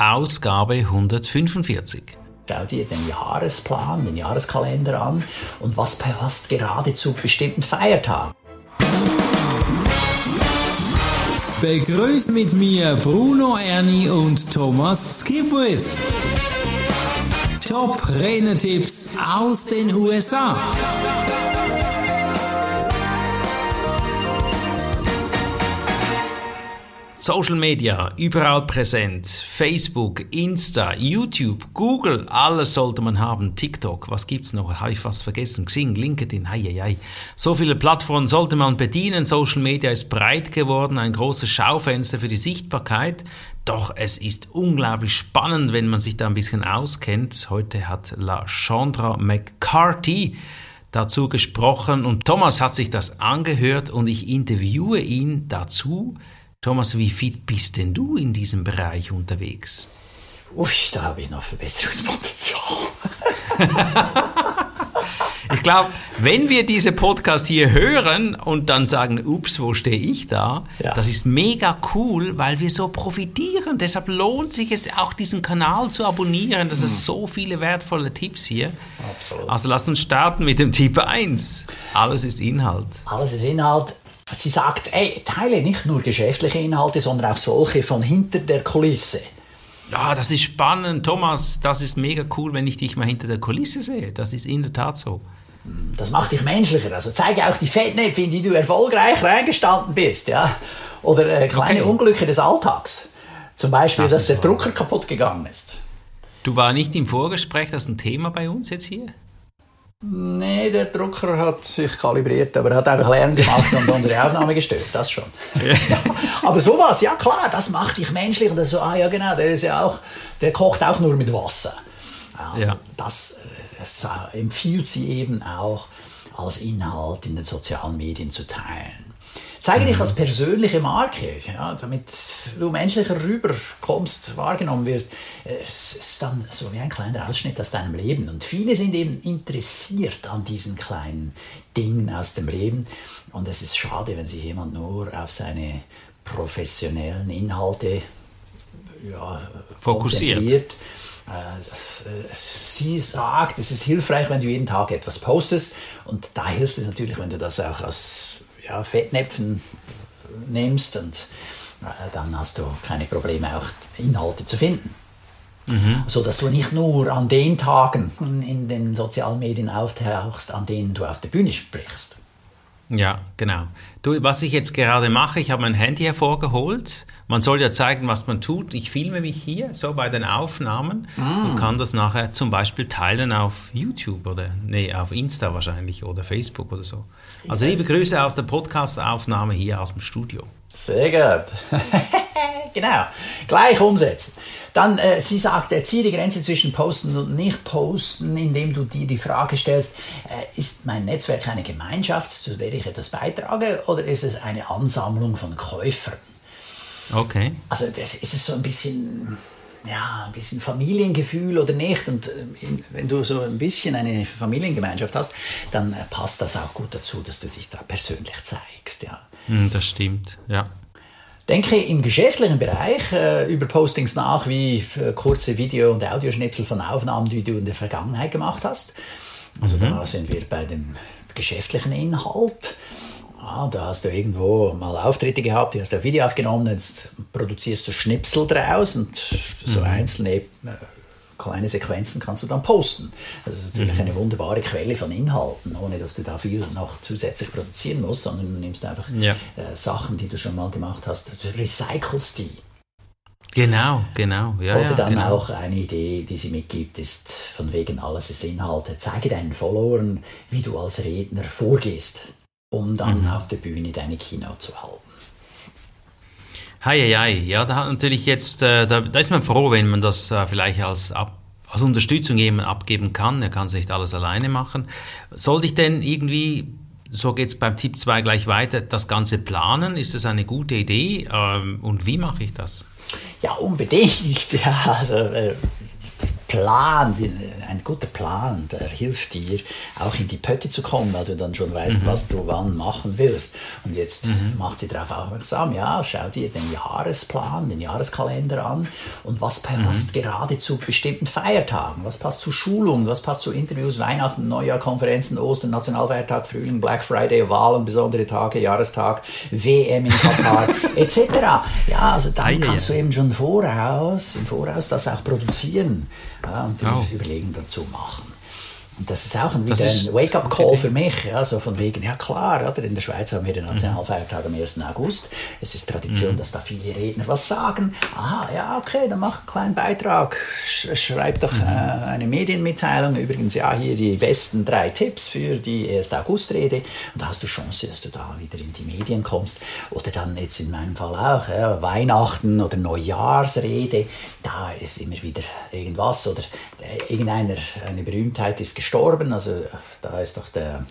Ausgabe 145. Schau dir den Jahresplan, den Jahreskalender an und was passt gerade zu bestimmten Feiertagen. Begrüßt mit mir Bruno Ernie und Thomas Skipwith. Top Renner-Tipps aus den USA. Social Media, überall präsent. Facebook, Insta, YouTube, Google, alles sollte man haben. TikTok, was gibt's noch? Habe ich fast vergessen. Xing, LinkedIn, hei, hei, hei. So viele Plattformen sollte man bedienen. Social Media ist breit geworden, ein großes Schaufenster für die Sichtbarkeit. Doch es ist unglaublich spannend, wenn man sich da ein bisschen auskennt. Heute hat La Chandra McCarthy dazu gesprochen und Thomas hat sich das angehört und ich interviewe ihn dazu Thomas, wie fit bist denn du in diesem Bereich unterwegs? Uff, da habe ich noch Verbesserungspotenzial. ich glaube, wenn wir diese Podcast hier hören und dann sagen, ups, wo stehe ich da? Ja. Das ist mega cool, weil wir so profitieren. Deshalb lohnt sich es auch, diesen Kanal zu abonnieren. Das mhm. ist so viele wertvolle Tipps hier. Absolut. Also lass uns starten mit dem Tipp 1. Alles ist Inhalt. Alles ist Inhalt. Sie sagt, ey, teile nicht nur geschäftliche Inhalte, sondern auch solche von hinter der Kulisse. Ja, das ist spannend, Thomas. Das ist mega cool, wenn ich dich mal hinter der Kulisse sehe. Das ist in der Tat so. Das macht dich menschlicher. Also zeige auch die Fettnäpfe, in die du erfolgreich reingestanden bist, ja. Oder äh, kleine okay. Unglücke des Alltags. Zum Beispiel, das dass der wahr. Drucker kaputt gegangen ist. Du war nicht im Vorgespräch das ein Thema bei uns jetzt hier? Nee, der Drucker hat sich kalibriert, aber er hat einfach Lärm gemacht und unsere Aufnahme gestört, das schon. Ja. aber sowas, ja klar, das macht dich menschlich und das so, ah ja genau, der ist ja auch, der kocht auch nur mit Wasser. Also ja. das, das empfiehlt sie eben auch als Inhalt in den sozialen Medien zu teilen. Zeige dich als persönliche Marke, ja, damit du menschlicher rüberkommst, wahrgenommen wirst. Es ist dann so wie ein kleiner Ausschnitt aus deinem Leben. Und viele sind eben interessiert an diesen kleinen Dingen aus dem Leben. Und es ist schade, wenn sich jemand nur auf seine professionellen Inhalte ja, konzentriert. Äh, sie sagt, es ist hilfreich, wenn du jeden Tag etwas postest. Und da hilft es natürlich, wenn du das auch als ja, Fettnäpfen nimmst und äh, dann hast du keine Probleme, auch Inhalte zu finden. Mhm. So dass du nicht nur an den Tagen in den sozialen Medien auftauchst, an denen du auf der Bühne sprichst. Ja, genau. Du, was ich jetzt gerade mache, ich habe mein Handy hervorgeholt. Man soll ja zeigen, was man tut. Ich filme mich hier so bei den Aufnahmen mm. und kann das nachher zum Beispiel teilen auf YouTube oder nee, auf Insta wahrscheinlich oder Facebook oder so. Also liebe Grüße aus der Podcast-Aufnahme hier aus dem Studio. Sehr gut. genau. Gleich umsetzen. Dann, äh, sie sagt, äh, ziehe die Grenze zwischen Posten und Nicht-Posten, indem du dir die Frage stellst, äh, ist mein Netzwerk eine Gemeinschaft, zu der ich etwas beitrage, oder ist es eine Ansammlung von Käufern? Okay. Also ist es so ein bisschen ja, ein bisschen Familiengefühl oder nicht. Und äh, wenn du so ein bisschen eine Familiengemeinschaft hast, dann äh, passt das auch gut dazu, dass du dich da persönlich zeigst. Ja. Hm, das stimmt, ja. Denke im geschäftlichen Bereich äh, über Postings nach, wie äh, kurze Video- und Audioschnipsel von Aufnahmen, die du in der Vergangenheit gemacht hast. Also mhm. da sind wir bei dem geschäftlichen Inhalt. Ah, da hast du irgendwo mal Auftritte gehabt, die hast du auf Video aufgenommen, jetzt produzierst du Schnipsel draus und so mhm. einzelne äh, kleine Sequenzen kannst du dann posten. Das ist natürlich mhm. eine wunderbare Quelle von Inhalten, ohne dass du da viel noch zusätzlich produzieren musst, sondern du nimmst einfach ja. äh, Sachen, die du schon mal gemacht hast, du recycelst die. Genau, genau. Ja, Oder dann genau. auch eine Idee, die sie mitgibt, ist von wegen alles ist Inhalte. Zeige deinen Followern, wie du als Redner vorgehst um dann mhm. auf der Bühne deine Keynote zu halten. Hei, hei, hei. Ja, da hat natürlich jetzt, äh, da, da, ist man froh, wenn man das äh, vielleicht als, ab, als Unterstützung jemand abgeben kann. Er kann es nicht alles alleine machen. Sollte ich denn irgendwie, so geht es beim Tipp 2 gleich weiter, das Ganze planen? Ist das eine gute Idee? Ähm, und wie mache ich das? Ja, unbedingt. Ja, also, äh, Plan, ein guter Plan, der hilft dir, auch in die Pötte zu kommen, weil du dann schon weißt, mhm. was du wann machen willst. Und jetzt mhm. macht sie darauf aufmerksam, ja, schau dir den Jahresplan, den Jahreskalender an und was passt mhm. gerade zu bestimmten Feiertagen, was passt zu Schulungen, was passt zu Interviews, Weihnachten, Neujahr, Konferenzen, Ostern, Nationalfeiertag, Frühling, Black Friday, Wahlen, besondere Tage, Jahrestag, WM in Katar, etc. Ja, also dann kannst du eben schon voraus, im Voraus das auch produzieren und dir oh. Überlegen dazu machen. Das ist auch ein, wieder ein Wake-up-Call für mich. Ja, so von wegen, ja klar, oder? in der Schweiz haben wir den Nationalfeiertag am 1. August. Es ist Tradition, mhm. dass da viele Redner was sagen. Aha, ja, okay, dann mach einen kleinen Beitrag. Schreib doch mhm. äh, eine Medienmitteilung. Übrigens, ja, hier die besten drei Tipps für die 1. August-Rede. Und da hast du Chance, dass du da wieder in die Medien kommst. Oder dann jetzt in meinem Fall auch ja, Weihnachten oder Neujahrsrede. Da ist immer wieder irgendwas. Oder äh, irgendeiner, eine Berühmtheit ist gestorben gestorben. Also da ist doch der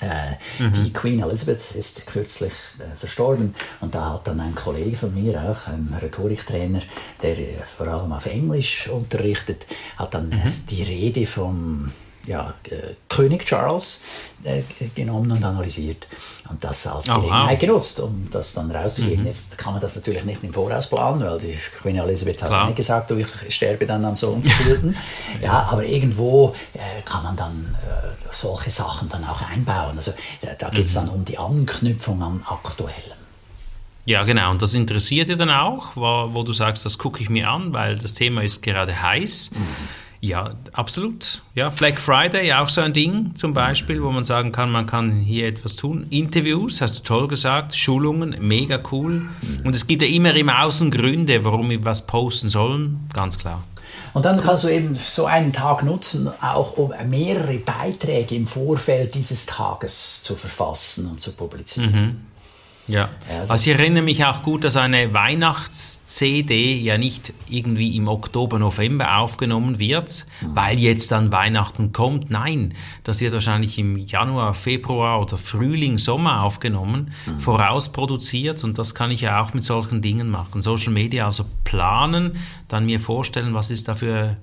äh, mhm. Die Queen Elizabeth ist kürzlich äh, verstorben und da hat dann ein Kollege von mir, auch ein Rhetoriktrainer, der äh, vor allem auf Englisch unterrichtet, hat dann mhm. die Rede vom ja, äh, König Charles äh, genommen und analysiert und das als oh, Gelegenheit wow. genutzt, um das dann rauszugeben. Mhm. Jetzt kann man das natürlich nicht im Voraus planen, weil die Queen Elizabeth hat ja nicht gesagt, ich sterbe dann am so und so ja, aber irgendwo äh, kann man dann solche Sachen dann auch einbauen. Also da geht es mhm. dann um die Anknüpfung am Aktuellen. Ja, genau. Und das interessiert dir dann auch, wo, wo du sagst, das gucke ich mir an, weil das Thema ist gerade heiß. Mhm. Ja, absolut. Ja, Black Friday auch so ein Ding zum Beispiel, wo man sagen kann, man kann hier etwas tun. Interviews, hast du toll gesagt, Schulungen, mega cool. Und es gibt ja immer im Außen Gründe, warum wir was posten sollen, ganz klar. Und dann kannst du eben so einen Tag nutzen, auch um mehrere Beiträge im Vorfeld dieses Tages zu verfassen und zu publizieren. Mhm. Ja, also ich erinnere mich auch gut, dass eine Weihnachts-CD ja nicht irgendwie im Oktober, November aufgenommen wird, mhm. weil jetzt dann Weihnachten kommt. Nein, das wird wahrscheinlich im Januar, Februar oder Frühling, Sommer aufgenommen, mhm. vorausproduziert und das kann ich ja auch mit solchen Dingen machen. Social Media also planen, dann mir vorstellen, was ist da für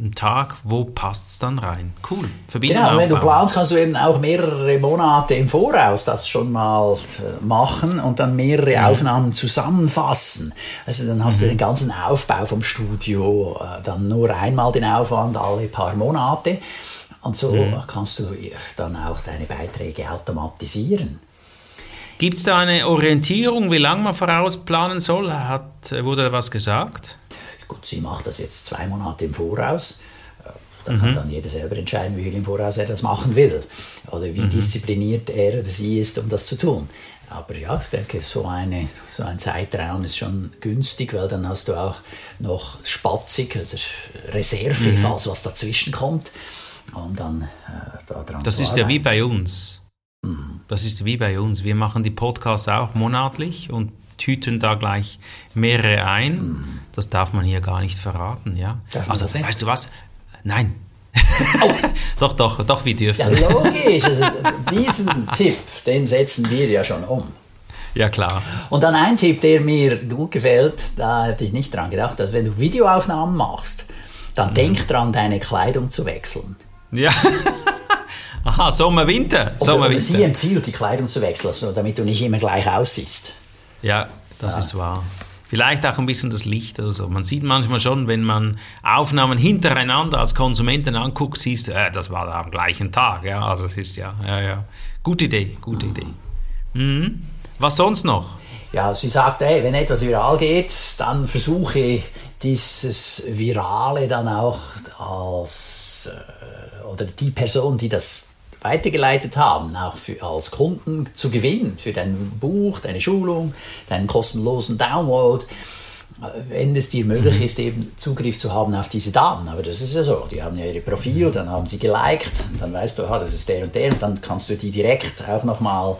einen Tag, wo passt es dann rein? Cool. Verbindung genau, wenn du planst, kannst du eben auch mehrere Monate im Voraus das schon mal äh, machen und dann mehrere mhm. Aufnahmen zusammenfassen. Also dann hast mhm. du den ganzen Aufbau vom Studio, äh, dann nur einmal den Aufwand alle paar Monate. Und so mhm. kannst du dann auch deine Beiträge automatisieren. Gibt es da eine Orientierung, wie lange man vorausplanen soll? Hat, äh, wurde da was gesagt? Gut, sie macht das jetzt zwei Monate im Voraus. Äh, da kann mhm. dann jeder selber entscheiden, wie viel im Voraus er das machen will. Oder wie mhm. diszipliniert er oder sie ist, um das zu tun. Aber ja, ich denke, so, eine, so ein Zeitraum ist schon günstig, weil dann hast du auch noch spatzig, also Reserve, mhm. falls was dazwischen kommt. Und dann äh, daran Das ist arbeiten. ja wie bei uns. Mhm. Das ist wie bei uns. Wir machen die Podcasts auch monatlich und tüten da gleich mehrere ein. Mhm. Das darf man hier gar nicht verraten, ja. Darf also, weißt du was? Nein. Oh. doch, doch, doch, wir dürfen. Ja, logisch. Also diesen Tipp, den setzen wir ja schon um. Ja, klar. Und dann ein Tipp, der mir gut gefällt, da hätte ich nicht dran gedacht, dass wenn du Videoaufnahmen machst, dann mhm. denk dran, deine Kleidung zu wechseln. Ja. Aha, Sommer, Winter. Sommer, oder sie empfiehlt, die Kleidung zu wechseln, also damit du nicht immer gleich aussiehst. Ja, das ja. ist wahr. Vielleicht auch ein bisschen das Licht oder so. Man sieht manchmal schon, wenn man Aufnahmen hintereinander als Konsumenten anguckt, siehst du, äh, das war da am gleichen Tag. Ja, also es ist ja, ja, ja. Gute Idee, gute Idee. Mhm. Was sonst noch? Ja, sie sagt, ey, wenn etwas viral geht, dann versuche dieses Virale dann auch als, äh, oder die Person, die das weitergeleitet haben, auch für, als Kunden zu gewinnen für dein Buch, deine Schulung, deinen kostenlosen Download, wenn es dir möglich mhm. ist, eben Zugriff zu haben auf diese Daten. Aber das ist ja so, die haben ja ihre Profil, mhm. dann haben sie geliked, dann weißt du, ah, das ist der und der, und dann kannst du die direkt auch nochmal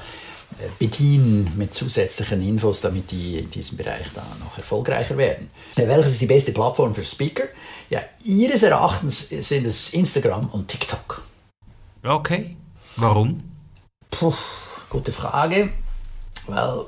äh, bedienen mit zusätzlichen Infos, damit die in diesem Bereich dann noch erfolgreicher werden. Welches ist die beste Plattform für Speaker? Ja, ihres Erachtens sind es Instagram und TikTok. Okay. Warum? Puh, gute Frage. Weil,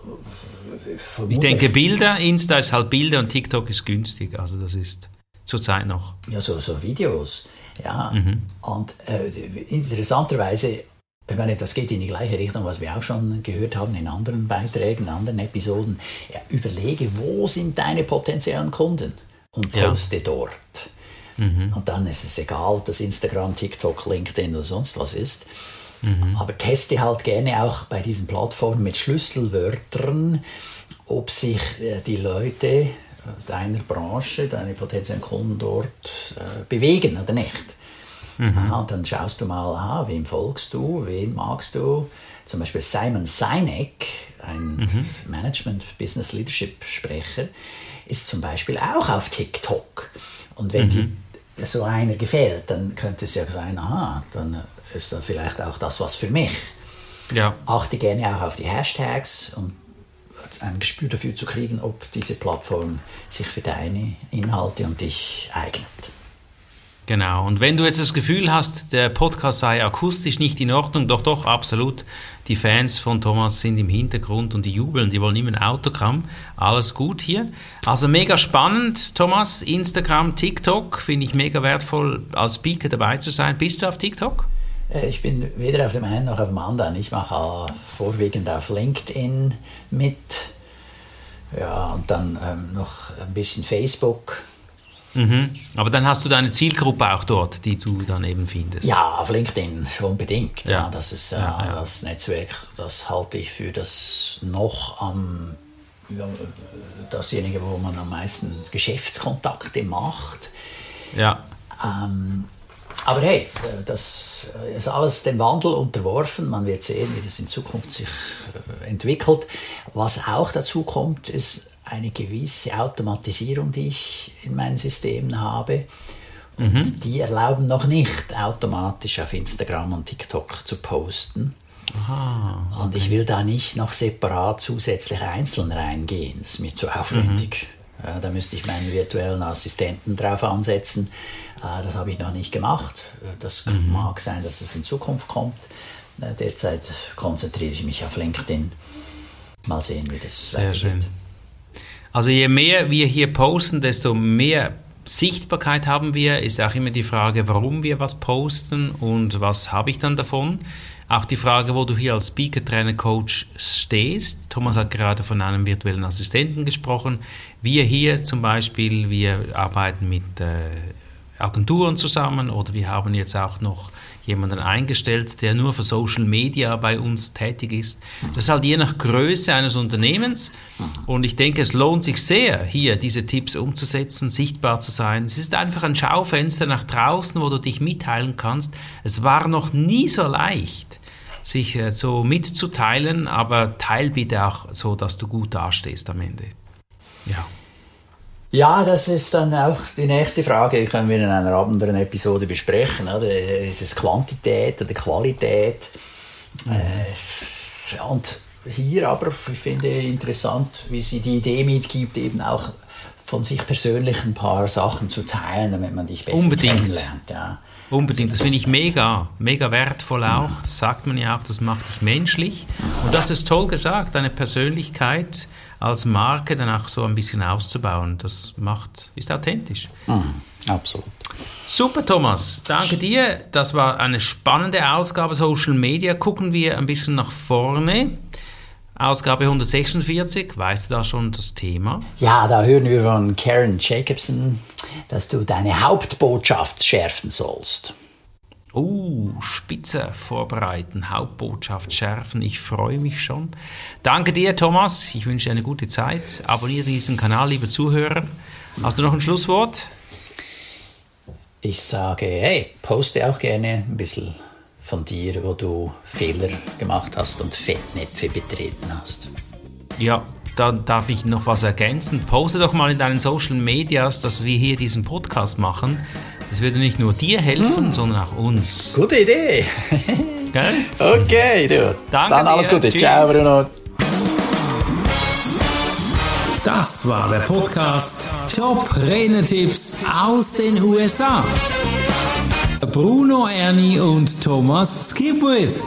ich denke, Bilder, Insta ist halt Bilder und TikTok ist günstig. Also das ist zurzeit noch? Ja, so, so Videos. Ja. Mhm. Und äh, interessanterweise, ich meine, das geht in die gleiche Richtung, was wir auch schon gehört haben in anderen Beiträgen, in anderen Episoden. Ja, überlege, wo sind deine potenziellen Kunden und poste ja. dort. Mhm. Und dann ist es egal, ob das Instagram, TikTok, LinkedIn oder sonst was ist. Mhm. Aber teste halt gerne auch bei diesen Plattformen mit Schlüsselwörtern, ob sich äh, die Leute äh, deiner Branche, deine potenziellen Kunden dort äh, bewegen oder nicht. Mhm. Aha, und dann schaust du mal, aha, wem folgst du, wen magst du. Zum Beispiel Simon Sinek, ein mhm. Management Business Leadership Sprecher, ist zum Beispiel auch auf TikTok. Und wenn mhm. die, so einer gefällt, dann könnte es ja sein, aha, dann ist das vielleicht auch das was für mich. Ja. Achte gerne auch auf die Hashtags, um ein Gespür dafür zu kriegen, ob diese Plattform sich für deine Inhalte und dich eignet. Genau. Und wenn du jetzt das Gefühl hast, der Podcast sei akustisch nicht in Ordnung, doch, doch, absolut. Die Fans von Thomas sind im Hintergrund und die jubeln, die wollen immer ein Autogramm. Alles gut hier. Also mega spannend, Thomas. Instagram, TikTok, finde ich mega wertvoll, als Speaker dabei zu sein. Bist du auf TikTok? Äh, ich bin weder auf dem einen noch auf dem anderen. Ich mache vorwiegend auf LinkedIn mit. Ja, und dann ähm, noch ein bisschen Facebook. Mhm. Aber dann hast du deine Zielgruppe auch dort, die du dann eben findest. Ja, auf LinkedIn unbedingt. Ja. ja das ist äh, ja, ja. das Netzwerk, das halte ich für das noch am dasjenige, wo man am meisten Geschäftskontakte macht. Ja. Ähm, aber hey, das ist alles dem Wandel unterworfen. Man wird sehen, wie das in Zukunft sich äh, entwickelt. Was auch dazu kommt, ist eine gewisse Automatisierung, die ich in meinen Systemen habe. Und mhm. die erlauben noch nicht automatisch auf Instagram und TikTok zu posten. Aha, okay. Und ich will da nicht noch separat zusätzlich einzeln reingehen. Das ist mir zu aufwendig. Mhm. Ja, da müsste ich meinen virtuellen Assistenten drauf ansetzen. Äh, das habe ich noch nicht gemacht. Das mhm. mag sein, dass das in Zukunft kommt. Äh, derzeit konzentriere ich mich auf LinkedIn. Mal sehen, wie das Sehr weitergeht. schön. Also je mehr wir hier posten, desto mehr Sichtbarkeit haben wir. Ist auch immer die Frage, warum wir was posten und was habe ich dann davon. Auch die Frage, wo du hier als Speaker, Trainer, Coach stehst. Thomas hat gerade von einem virtuellen Assistenten gesprochen. Wir hier zum Beispiel, wir arbeiten mit äh, Agenturen zusammen oder wir haben jetzt auch noch jemanden eingestellt, der nur für Social Media bei uns tätig ist. Das ist halt je nach Größe eines Unternehmens. Und ich denke, es lohnt sich sehr, hier diese Tipps umzusetzen, sichtbar zu sein. Es ist einfach ein Schaufenster nach draußen, wo du dich mitteilen kannst. Es war noch nie so leicht, sich äh, so mitzuteilen, aber teil bitte auch so, dass du gut dastehst am Ende. Ja. Ja, das ist dann auch die nächste Frage, die können wir in einer anderen Episode besprechen. Oder? Ist es Quantität oder Qualität? Mhm. Äh, und hier aber, ich finde interessant, wie sie die Idee mitgibt, eben auch von sich persönlich ein paar Sachen zu teilen, damit man dich besser Unbedingt. kennenlernt. Ja. Unbedingt, also das, das finde ich mega, mega wertvoll auch. Das sagt man ja auch, das macht dich menschlich. Und das ist toll gesagt, deine Persönlichkeit als Marke dann auch so ein bisschen auszubauen. Das macht, ist authentisch. Mhm, absolut. Super, Thomas. Danke dir. Das war eine spannende Ausgabe Social Media. Gucken wir ein bisschen nach vorne. Ausgabe 146, weißt du da schon das Thema? Ja, da hören wir von Karen Jacobson, dass du deine Hauptbotschaft schärfen sollst. Oh, spitze vorbereiten, Hauptbotschaft schärfen. Ich freue mich schon. Danke dir, Thomas. Ich wünsche dir eine gute Zeit. Abonniere diesen Kanal, liebe Zuhörer. Hast du noch ein Schlusswort? Ich sage, hey, poste auch gerne ein bisschen von dir, wo du Fehler gemacht hast und Fettnäpfe betreten hast. Ja, da darf ich noch was ergänzen. Poste doch mal in deinen Social Medias, dass wir hier diesen Podcast machen das würde nicht nur dir helfen, hm. sondern auch uns. Gute Idee. Gell? Okay, du. Danke Dann alles dir. Gute. Tschüss. Ciao, Bruno. Das war der Podcast Top Renetipps aus den USA. Bruno Ernie und Thomas Skipwith.